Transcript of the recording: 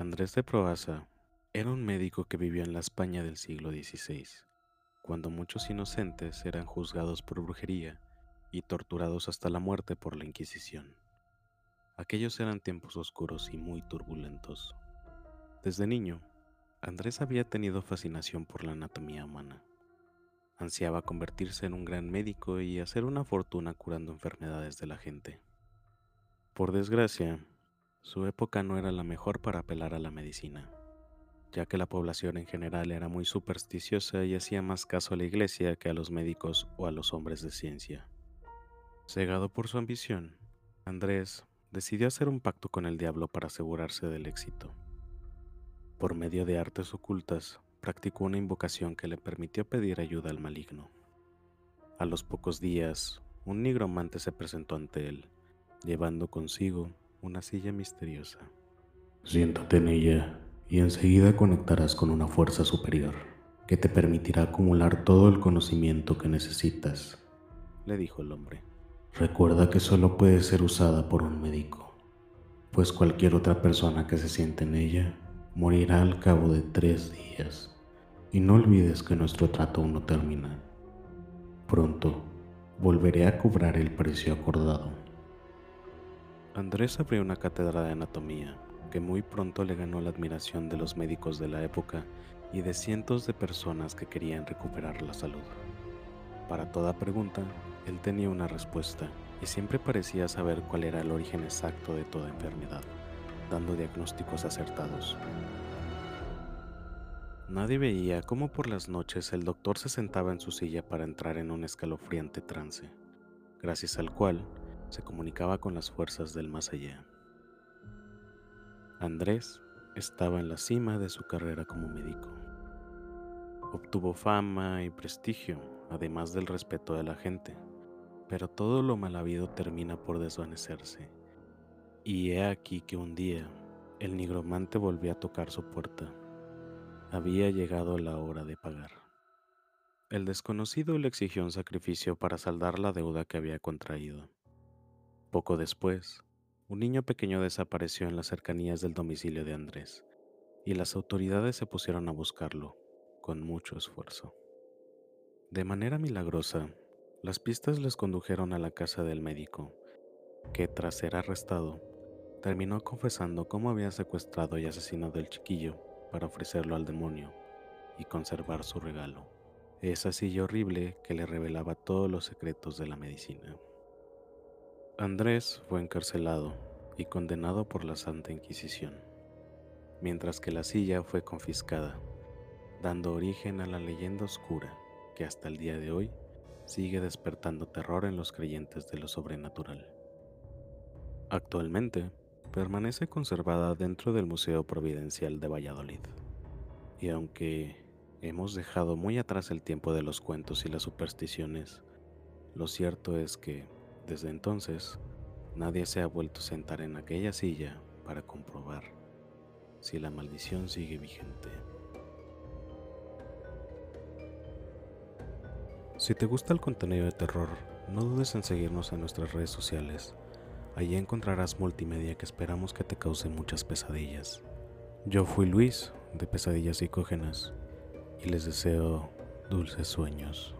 Andrés de Proaza era un médico que vivió en la España del siglo XVI, cuando muchos inocentes eran juzgados por brujería y torturados hasta la muerte por la Inquisición. Aquellos eran tiempos oscuros y muy turbulentos. Desde niño, Andrés había tenido fascinación por la anatomía humana. Ansiaba convertirse en un gran médico y hacer una fortuna curando enfermedades de la gente. Por desgracia, su época no era la mejor para apelar a la medicina, ya que la población en general era muy supersticiosa y hacía más caso a la iglesia que a los médicos o a los hombres de ciencia. Cegado por su ambición, Andrés decidió hacer un pacto con el diablo para asegurarse del éxito. Por medio de artes ocultas, practicó una invocación que le permitió pedir ayuda al maligno. A los pocos días, un nigromante se presentó ante él, llevando consigo una silla misteriosa. Siéntate en ella y enseguida conectarás con una fuerza superior que te permitirá acumular todo el conocimiento que necesitas, le dijo el hombre. Recuerda que solo puede ser usada por un médico, pues cualquier otra persona que se siente en ella morirá al cabo de tres días. Y no olvides que nuestro trato no termina. Pronto volveré a cobrar el precio acordado. Andrés abrió una cátedra de anatomía que muy pronto le ganó la admiración de los médicos de la época y de cientos de personas que querían recuperar la salud. Para toda pregunta, él tenía una respuesta y siempre parecía saber cuál era el origen exacto de toda enfermedad, dando diagnósticos acertados. Nadie veía cómo por las noches el doctor se sentaba en su silla para entrar en un escalofriante trance, gracias al cual se comunicaba con las fuerzas del más allá. Andrés estaba en la cima de su carrera como médico. Obtuvo fama y prestigio, además del respeto de la gente, pero todo lo mal habido termina por desvanecerse. Y he aquí que un día el nigromante volvió a tocar su puerta. Había llegado la hora de pagar. El desconocido le exigió un sacrificio para saldar la deuda que había contraído. Poco después, un niño pequeño desapareció en las cercanías del domicilio de Andrés, y las autoridades se pusieron a buscarlo, con mucho esfuerzo. De manera milagrosa, las pistas les condujeron a la casa del médico, que tras ser arrestado, terminó confesando cómo había secuestrado y asesinado al chiquillo para ofrecerlo al demonio y conservar su regalo, esa silla horrible que le revelaba todos los secretos de la medicina. Andrés fue encarcelado y condenado por la Santa Inquisición, mientras que la silla fue confiscada, dando origen a la leyenda oscura que hasta el día de hoy sigue despertando terror en los creyentes de lo sobrenatural. Actualmente permanece conservada dentro del Museo Providencial de Valladolid, y aunque hemos dejado muy atrás el tiempo de los cuentos y las supersticiones, lo cierto es que desde entonces, nadie se ha vuelto a sentar en aquella silla para comprobar si la maldición sigue vigente. Si te gusta el contenido de terror, no dudes en seguirnos en nuestras redes sociales. Allí encontrarás multimedia que esperamos que te cause muchas pesadillas. Yo fui Luis, de Pesadillas Psicógenas, y les deseo dulces sueños.